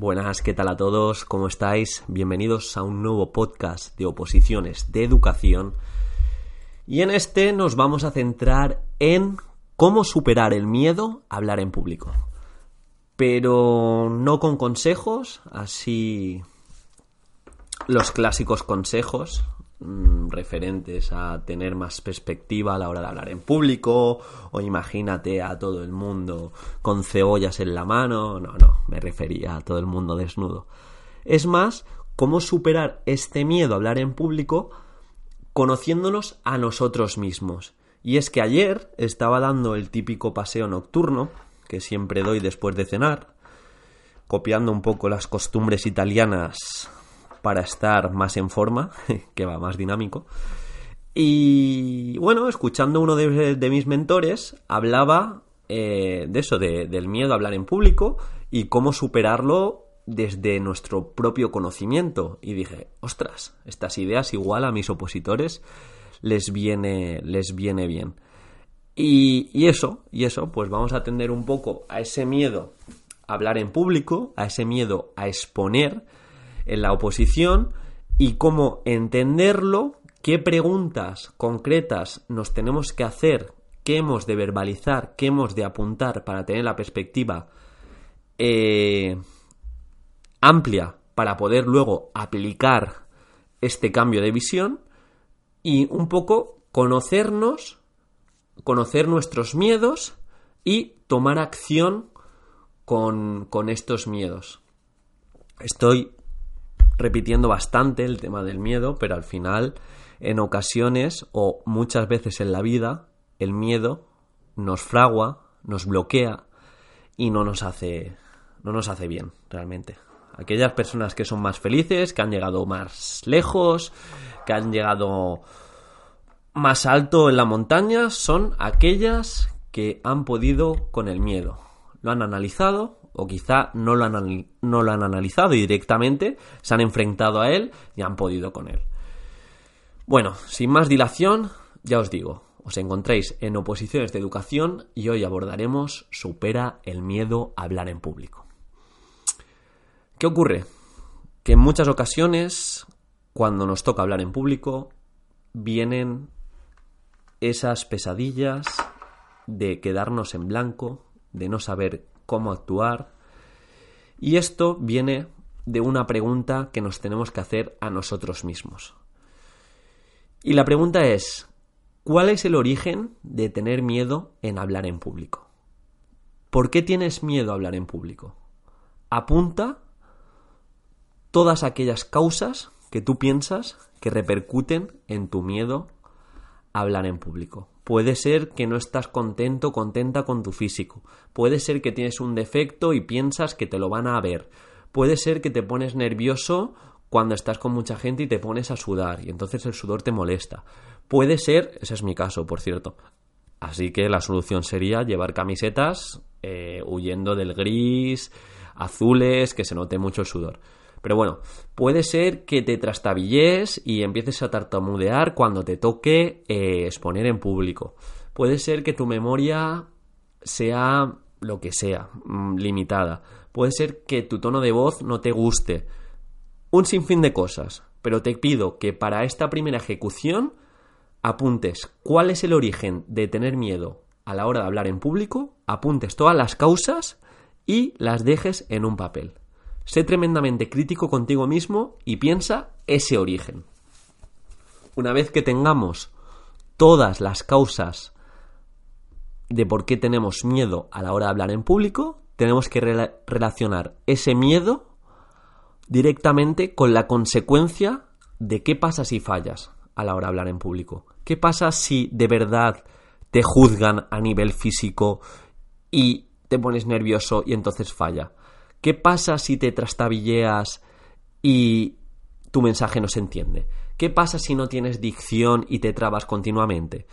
Buenas, ¿qué tal a todos? ¿Cómo estáis? Bienvenidos a un nuevo podcast de oposiciones de educación. Y en este nos vamos a centrar en cómo superar el miedo a hablar en público. Pero no con consejos, así los clásicos consejos referentes a tener más perspectiva a la hora de hablar en público o imagínate a todo el mundo con cebollas en la mano. No, no, me refería a todo el mundo desnudo. Es más, cómo superar este miedo a hablar en público conociéndonos a nosotros mismos. Y es que ayer estaba dando el típico paseo nocturno que siempre doy después de cenar, copiando un poco las costumbres italianas para estar más en forma, que va más dinámico. Y bueno, escuchando uno de, mis mentores, hablaba eh, de eso, del miedo a hablar en público y cómo superarlo desde nuestro propio conocimiento. Y dije, ostras, estas ideas igual a mis opositores les viene, les viene bien. Y, y eso, y eso, pues vamos a atender un poco a ese miedo a hablar en público, a ese miedo a exponer, en la oposición y cómo entenderlo, qué preguntas concretas nos tenemos que hacer, qué hemos de verbalizar, qué hemos de apuntar para tener la perspectiva eh, amplia para poder luego aplicar este cambio de visión y un poco conocernos, conocer nuestros miedos y tomar acción con, con estos miedos. Estoy repitiendo bastante el tema del miedo, pero al final, en ocasiones o muchas veces en la vida, el miedo nos fragua, nos bloquea y no nos hace, no nos hace bien, realmente. Aquellas personas que son más felices, que han llegado más lejos, que han llegado más alto en la montaña, son aquellas que han podido con el miedo. Lo han analizado, o quizá no lo, han, no lo han analizado y directamente se han enfrentado a él y han podido con él. Bueno, sin más dilación, ya os digo, os encontréis en oposiciones de educación y hoy abordaremos supera el miedo a hablar en público. ¿Qué ocurre? Que en muchas ocasiones, cuando nos toca hablar en público, vienen esas pesadillas de quedarnos en blanco, de no saber cómo actuar. Y esto viene de una pregunta que nos tenemos que hacer a nosotros mismos. Y la pregunta es, ¿cuál es el origen de tener miedo en hablar en público? ¿Por qué tienes miedo a hablar en público? Apunta todas aquellas causas que tú piensas que repercuten en tu miedo hablar en público. Puede ser que no estás contento, contenta con tu físico. Puede ser que tienes un defecto y piensas que te lo van a ver. Puede ser que te pones nervioso cuando estás con mucha gente y te pones a sudar y entonces el sudor te molesta. Puede ser, ese es mi caso, por cierto. Así que la solución sería llevar camisetas eh, huyendo del gris, azules, que se note mucho el sudor. Pero bueno, puede ser que te trastabilles y empieces a tartamudear cuando te toque eh, exponer en público. Puede ser que tu memoria sea lo que sea, mm, limitada. Puede ser que tu tono de voz no te guste. Un sinfín de cosas. Pero te pido que para esta primera ejecución apuntes cuál es el origen de tener miedo a la hora de hablar en público, apuntes todas las causas y las dejes en un papel. Sé tremendamente crítico contigo mismo y piensa ese origen. Una vez que tengamos todas las causas de por qué tenemos miedo a la hora de hablar en público, tenemos que relacionar ese miedo directamente con la consecuencia de qué pasa si fallas a la hora de hablar en público. ¿Qué pasa si de verdad te juzgan a nivel físico y te pones nervioso y entonces falla? ¿Qué pasa si te trastabilleas y tu mensaje no se entiende? ¿Qué pasa si no tienes dicción y te trabas continuamente?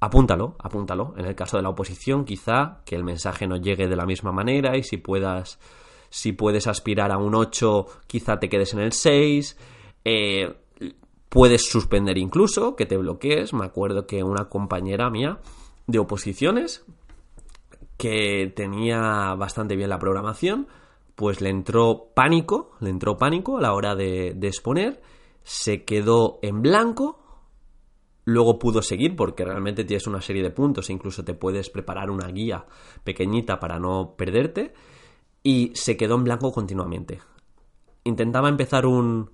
Apúntalo, apúntalo. En el caso de la oposición, quizá que el mensaje no llegue de la misma manera y si si puedes aspirar a un 8, quizá te quedes en el 6. Eh, puedes suspender incluso, que te bloquees. Me acuerdo que una compañera mía de oposiciones que tenía bastante bien la programación, pues le entró pánico, le entró pánico a la hora de, exponer, se quedó en blanco, luego pudo seguir porque realmente tienes una serie de puntos, incluso te puedes preparar una guía pequeñita para no perderte, y se quedó en blanco continuamente. Intentaba empezar un,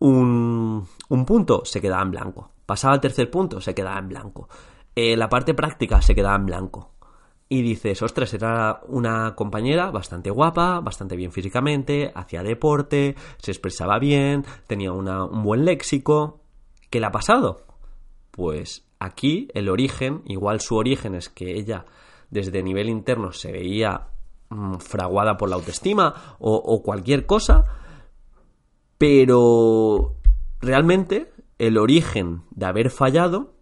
un, un punto, se quedaba en blanco. Pasaba al tercer punto, se quedaba en blanco. Eh, la parte práctica se quedaba en blanco y dices, ostras, era una compañera bastante guapa, bastante bien físicamente, hacía deporte, se expresaba bien, tenía un buen léxico. ¿Qué le ha pasado? Pues aquí el origen, igual su origen es que ella desde nivel interno se veía mm, fraguada por la autoestima o cualquier cosa, pero realmente el origen de haber fallado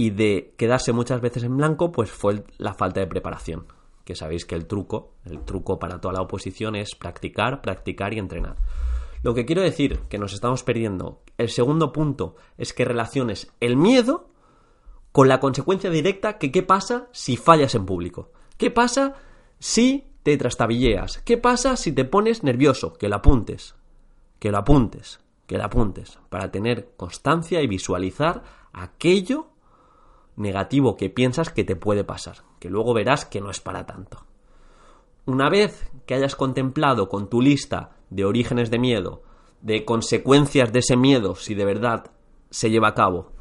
y de quedarse muchas veces en blanco, pues fue la falta de preparación. Que sabéis que el truco, el truco para toda la oposición es practicar, practicar y entrenar. Lo que quiero decir, que nos estamos perdiendo, el segundo punto es que relaciones el miedo con la consecuencia directa que qué pasa si fallas en público. ¿Qué pasa si te trastabilleas? ¿Qué pasa si te pones nervioso? Que lo apuntes, que lo apuntes, que lo apuntes, para tener constancia y visualizar aquello negativo que piensas que te puede pasar, que luego verás que no es para tanto. Una vez que hayas contemplado con tu lista de orígenes de miedo, de consecuencias de ese miedo, si de verdad se lleva a cabo,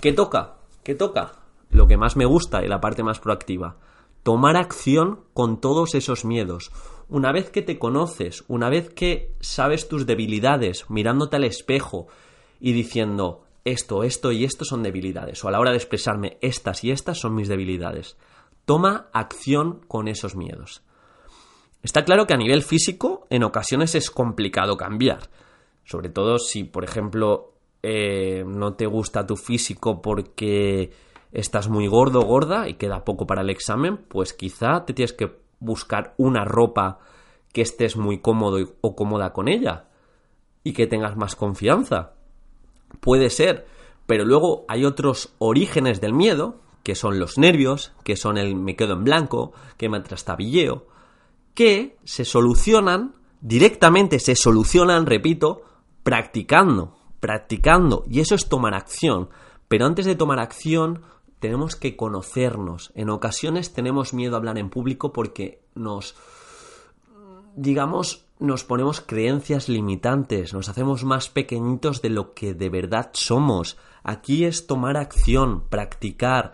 ¿qué toca? ¿Qué toca? Lo que más me gusta y la parte más proactiva. Tomar acción con todos esos miedos. Una vez que te conoces, una vez que sabes tus debilidades, mirándote al espejo y diciendo, esto, esto y esto son debilidades, o a la hora de expresarme estas y estas son mis debilidades. Toma acción con esos miedos. Está claro que a nivel físico en ocasiones es complicado cambiar, sobre todo si, por ejemplo, eh, no te gusta tu físico porque estás muy gordo o gorda y queda poco para el examen, pues quizá te tienes que buscar una ropa que estés muy cómodo o cómoda con ella y que tengas más confianza. Puede ser, pero luego hay otros orígenes del miedo, que son los nervios, que son el me quedo en blanco, que me trastabilleo, que se solucionan, directamente se solucionan, repito, practicando, practicando, y eso es tomar acción. Pero antes de tomar acción, tenemos que conocernos. En ocasiones tenemos miedo a hablar en público porque nos, digamos, nos ponemos creencias limitantes, nos hacemos más pequeñitos de lo que de verdad somos. Aquí es tomar acción, practicar.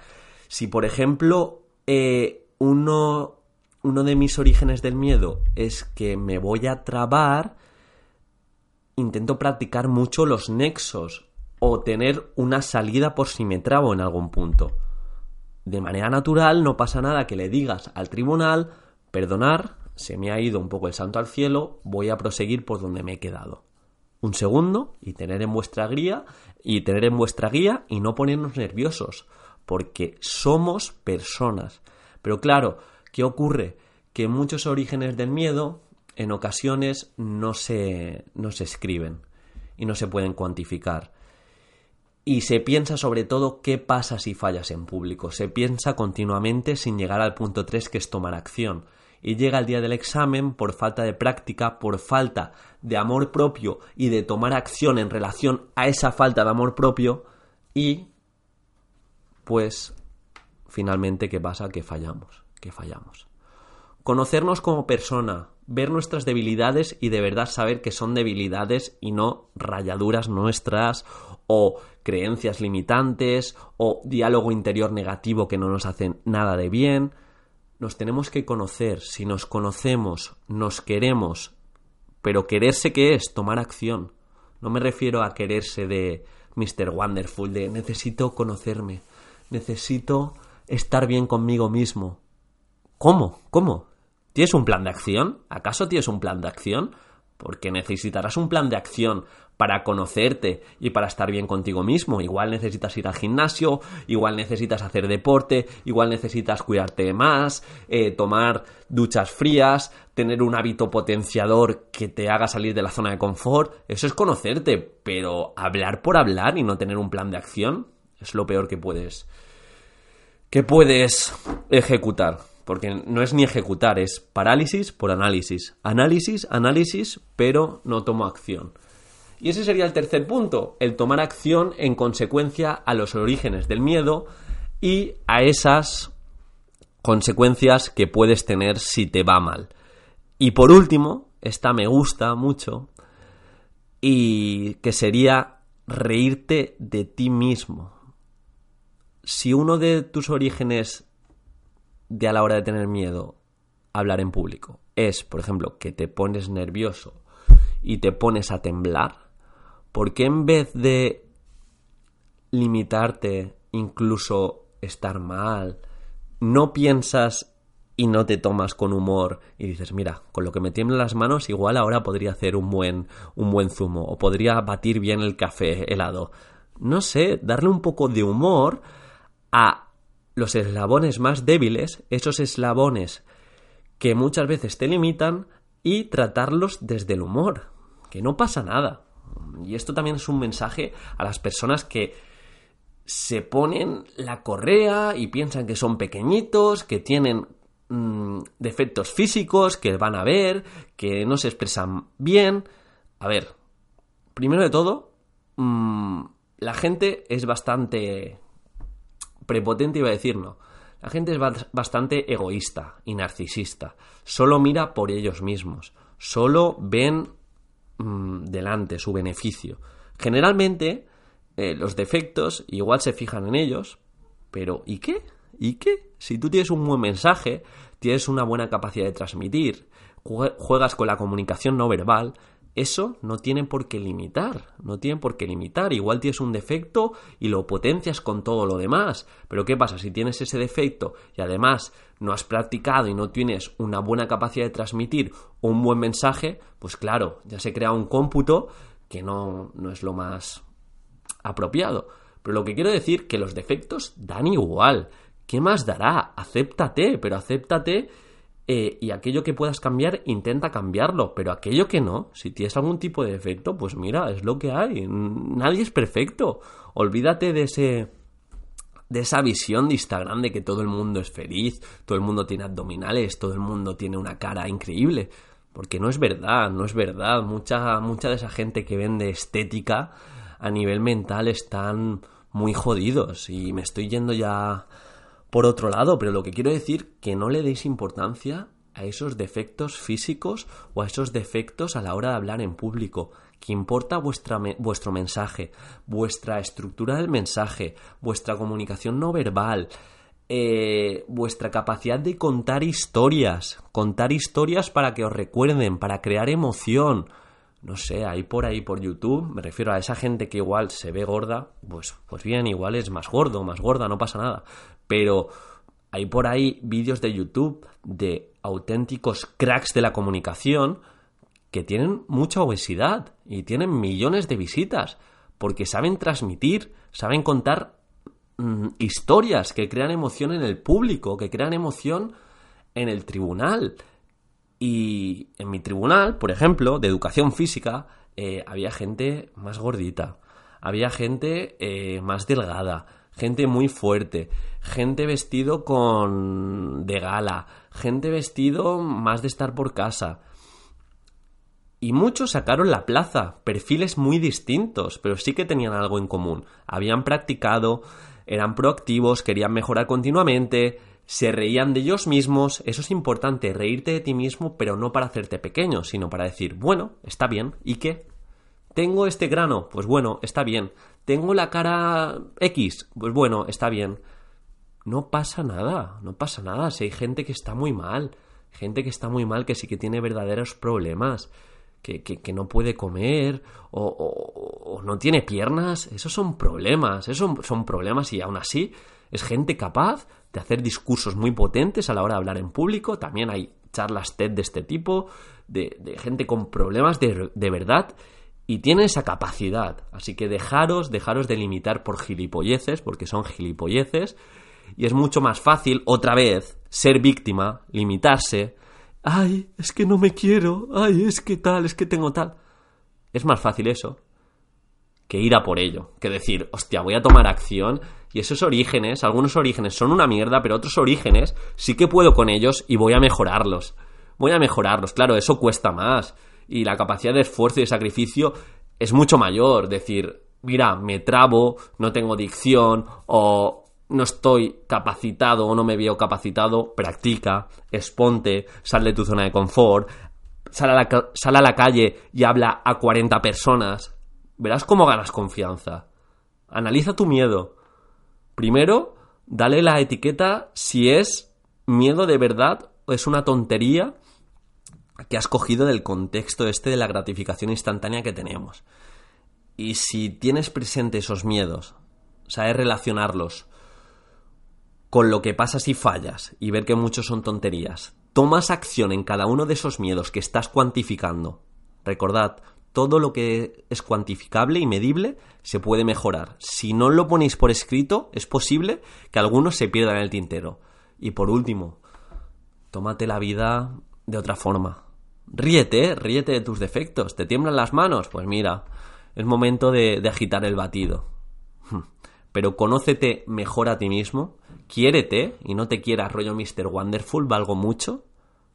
Si, por ejemplo, eh, uno, uno de mis orígenes del miedo es que me voy a trabar, intento practicar mucho los nexos o tener una salida por si me trabo en algún punto. De manera natural no pasa nada que le digas al tribunal perdonar, se me ha ido un poco el santo al cielo, voy a proseguir por donde me he quedado. Un segundo y tener en vuestra guía y tener en vuestra guía y no ponernos nerviosos, porque somos personas. Pero claro, ¿qué ocurre? Que muchos orígenes del miedo en ocasiones no se, no se escriben y no se pueden cuantificar. Y se piensa sobre todo qué pasa si fallas en público. Se piensa continuamente sin llegar al punto 3 que es tomar acción y llega el día del examen por falta de práctica, por falta de amor propio y de tomar acción en relación a esa falta de amor propio y pues finalmente qué pasa que fallamos, que fallamos. Conocernos como persona, ver nuestras debilidades y de verdad saber que son debilidades y no rayaduras nuestras o creencias limitantes o diálogo interior negativo que no nos hacen nada de bien nos tenemos que conocer. Si nos conocemos, nos queremos. Pero quererse qué es? Tomar acción. No me refiero a quererse de Mr. Wonderful, de necesito conocerme, necesito estar bien conmigo mismo. ¿Cómo? ¿Cómo? ¿Tienes un plan de acción? ¿Acaso tienes un plan de acción? Porque necesitarás un plan de acción para conocerte y para estar bien contigo mismo. Igual necesitas ir al gimnasio, igual necesitas hacer deporte, igual necesitas cuidarte más, eh, tomar duchas frías, tener un hábito potenciador que te haga salir de la zona de confort. Eso es conocerte, pero hablar por hablar y no tener un plan de acción es lo peor que puedes que puedes ejecutar porque no es ni ejecutar, es parálisis por análisis. Análisis, análisis, pero no tomo acción. Y ese sería el tercer punto, el tomar acción en consecuencia a los orígenes del miedo y a esas consecuencias que puedes tener si te va mal. Y por último, esta me gusta mucho, y que sería reírte de ti mismo. Si uno de tus orígenes de a la hora de tener miedo hablar en público es, por ejemplo, que te pones nervioso y te pones a temblar, ¿por qué en vez de limitarte, incluso estar mal, no piensas y no te tomas con humor y dices, mira, con lo que me tiemblan las manos, igual ahora podría hacer un buen, un buen zumo o podría batir bien el café helado. No sé, darle un poco de humor a los eslabones más débiles, esos eslabones que muchas veces te limitan, y tratarlos desde el humor, que no pasa nada. Y esto también es un mensaje a las personas que se ponen la correa y piensan que son pequeñitos, que tienen mm, defectos físicos, que van a ver, que no se expresan bien. A ver, primero de todo, mm, la gente es bastante prepotente iba a decir no. La gente es bastante egoísta y narcisista. Solo mira por ellos mismos. Solo ven mm, delante su beneficio. Generalmente eh, los defectos igual se fijan en ellos, pero ¿y qué? ¿Y qué? Si tú tienes un buen mensaje, tienes una buena capacidad de transmitir, juegas con la comunicación no verbal, eso no tiene por qué limitar, no tiene por qué limitar. Igual tienes un defecto y lo potencias con todo lo demás. Pero ¿qué pasa? Si tienes ese defecto y además no has practicado y no tienes una buena capacidad de transmitir un buen mensaje, pues claro, ya se crea un cómputo que no, no es lo más apropiado. Pero lo que quiero decir que los defectos dan igual. ¿Qué más dará? Acéptate, pero acéptate eh, y aquello que puedas cambiar, intenta cambiarlo. Pero aquello que no, si tienes algún tipo de defecto, pues mira, es lo que hay. Nadie es perfecto. Olvídate de ese. de esa visión de Instagram de que todo el mundo es feliz, todo el mundo tiene abdominales, todo el mundo tiene una cara increíble. Porque no es verdad, no es verdad. Mucha, mucha de esa gente que vende estética a nivel mental están muy jodidos. Y me estoy yendo ya por otro lado, pero lo que quiero decir que no le deis importancia a esos defectos físicos o a esos defectos a la hora de hablar en público, que importa vuestro mensaje, vuestra estructura del mensaje, vuestra comunicación no verbal, eh, vuestra capacidad de contar historias, contar historias para que os recuerden, para crear emoción. No sé, ahí por ahí por YouTube, me refiero a esa gente que igual se ve gorda, pues, pues bien, igual es más gordo, más gorda, no pasa nada pero hay por ahí vídeos de YouTube de auténticos cracks de la comunicación que tienen mucha obesidad y tienen millones de visitas porque saben transmitir, saben contar mm, historias que crean emoción en el público, que crean emoción en el tribunal. Y en mi tribunal, por ejemplo, de educación física, eh, había gente más gordita, había gente eh, más delgada, gente muy fuerte, gente vestido con de gala, gente vestido más de estar por casa. Y muchos sacaron la plaza, perfiles muy distintos, pero sí que tenían algo en común. Habían practicado, eran proactivos, querían mejorar continuamente, se reían de ellos mismos. Eso es importante, reírte de ti mismo, pero no para hacerte pequeño, sino para decir, bueno, está bien, ¿y qué? Tengo este grano, pues bueno, está bien. Tengo la cara X, pues bueno, está bien. No pasa nada, no pasa nada. Si hay gente que está muy mal, gente que está muy mal, que sí que tiene verdaderos problemas, que, que, no puede comer o, o, no tiene piernas, esos son problemas, esos son, problemas y aún así es gente capaz de hacer discursos muy potentes a la hora de hablar en público. También hay charlas TED de este tipo, de, gente con problemas de, de verdad y tiene esa capacidad. Así que dejaros, dejaros de limitar por gilipolleces, porque son gilipolleces, y es mucho más fácil, otra vez, ser víctima, limitarse. Ay, es que no me quiero, ay, es que tal, es que tengo tal. Es más fácil eso que ir a por ello, que decir, hostia, voy a tomar acción y esos orígenes, algunos orígenes son una mierda, pero otros orígenes sí que puedo con ellos y voy a mejorarlos. Voy a mejorarlos, claro, eso cuesta más y la capacidad de esfuerzo y de sacrificio es mucho mayor. Decir, mira, me trabo, no tengo dicción o no estoy capacitado o no me veo capacitado, practica, exponte, sal de tu zona de confort, sal a la, sal a la calle y habla a 40 personas. Verás cómo ganas confianza. Analiza tu miedo. Primero, dale la etiqueta si es miedo de verdad o es una tontería que has cogido del contexto este de la gratificación instantánea que tenemos. Y si tienes presente esos miedos, sabes relacionarlos con lo que pasa si fallas y ver que muchos son tonterías, tomas acción en cada uno de esos miedos que estás cuantificando. Recordad, todo lo que es cuantificable y medible se puede mejorar. Si no lo ponéis por escrito, es posible que algunos se pierdan en el tintero. Y por último, tómate la vida de otra forma. Ríete, ríete de tus defectos. ¿Te tiemblan las manos? Pues mira, es momento de, agitar el batido. Pero conócete mejor a ti mismo, quiérete y no te quieras rollo Mr. Wonderful, valgo mucho.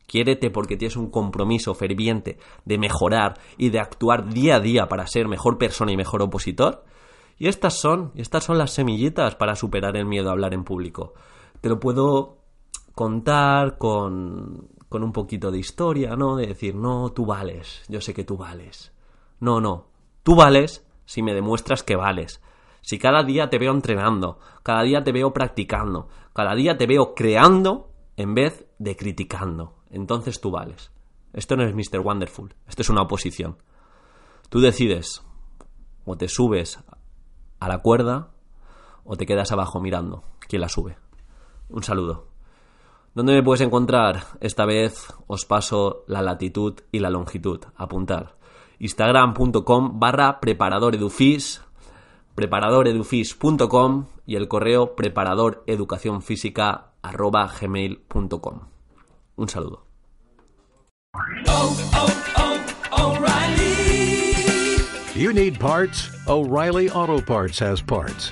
Quiérete porque tienes un compromiso ferviente de mejorar y de actuar día a día para ser mejor persona y mejor opositor. Y estas son, estas son las semillitas para superar el miedo a hablar en público. Te lo puedo contar con, con un poquito de historia, ¿no? De decir, no, tú vales, yo sé que tú vales. No, no, tú vales si me demuestras que vales. Si cada día te veo entrenando, cada día te veo practicando, cada día te veo creando en vez de criticando, entonces tú vales. Esto no es Mr. Wonderful, esto es una oposición. Tú decides, o te subes a la cuerda, o te quedas abajo mirando quién la sube. Un saludo. ¿Dónde me puedes encontrar? Esta vez os paso la latitud y la longitud. Apuntar. Instagram.com barra preparadoredufis, preparadoredufis.com y el correo preparadoreducacionfísica arroba gmail.com. Un saludo. Oh, oh, oh, you need parts? O'Reilly Auto Parts has parts.